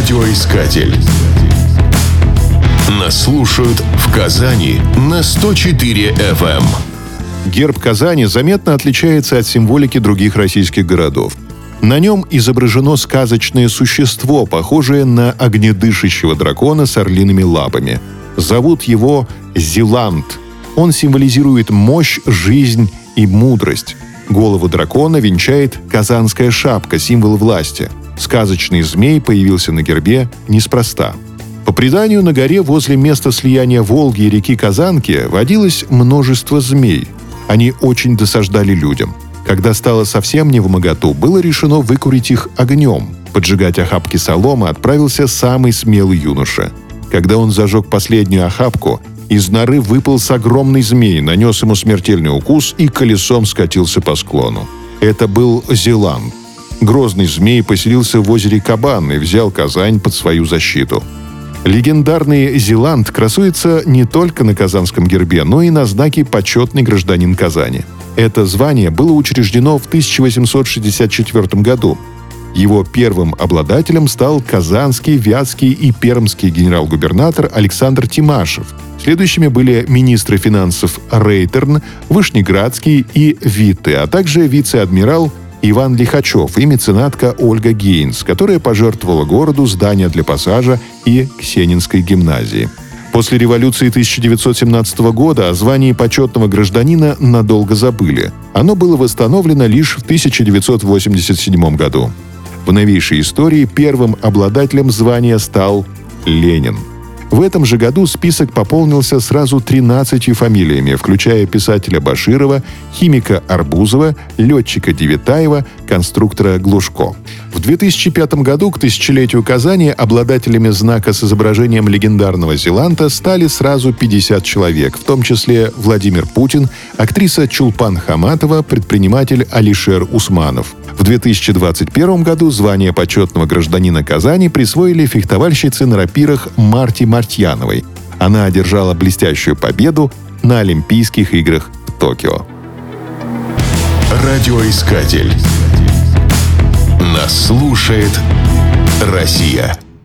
Радиоискатель. Нас слушают в Казани на 104 FM. Герб Казани заметно отличается от символики других российских городов. На нем изображено сказочное существо, похожее на огнедышащего дракона с орлиными лапами. Зовут его Зеланд. Он символизирует мощь, жизнь и мудрость. Голову дракона венчает казанская шапка, символ власти. Сказочный змей появился на гербе неспроста. По преданию, на горе возле места слияния Волги и реки Казанки водилось множество змей. Они очень досаждали людям. Когда стало совсем не в моготу, было решено выкурить их огнем. Поджигать охапки соломы отправился самый смелый юноша. Когда он зажег последнюю охапку, из норы выполз огромный змей, нанес ему смертельный укус и колесом скатился по склону. Это был Зеланд. Грозный змей поселился в озере Кабан и взял Казань под свою защиту. Легендарный Зеланд красуется не только на казанском гербе, но и на знаке «Почетный гражданин Казани». Это звание было учреждено в 1864 году. Его первым обладателем стал казанский, вятский и пермский генерал-губернатор Александр Тимашев. Следующими были министры финансов Рейтерн, Вышнеградский и Витте, а также вице-адмирал Иван Лихачев и меценатка Ольга Гейнс, которая пожертвовала городу здание для пассажа и Ксенинской гимназии. После революции 1917 года о звании почетного гражданина надолго забыли. Оно было восстановлено лишь в 1987 году. В новейшей истории первым обладателем звания стал Ленин – в этом же году список пополнился сразу 13 фамилиями, включая писателя Баширова, химика Арбузова, летчика Девитаева, конструктора Глушко. В 2005 году к тысячелетию Казани обладателями знака с изображением легендарного Зеланта стали сразу 50 человек, в том числе Владимир Путин, актриса Чулпан Хаматова, предприниматель Алишер Усманов. В 2021 году звание почетного гражданина Казани присвоили фехтовальщице на рапирах Марти Мартьяновой. Она одержала блестящую победу на Олимпийских играх в Токио. Радиоискатель. Нас слушает Россия.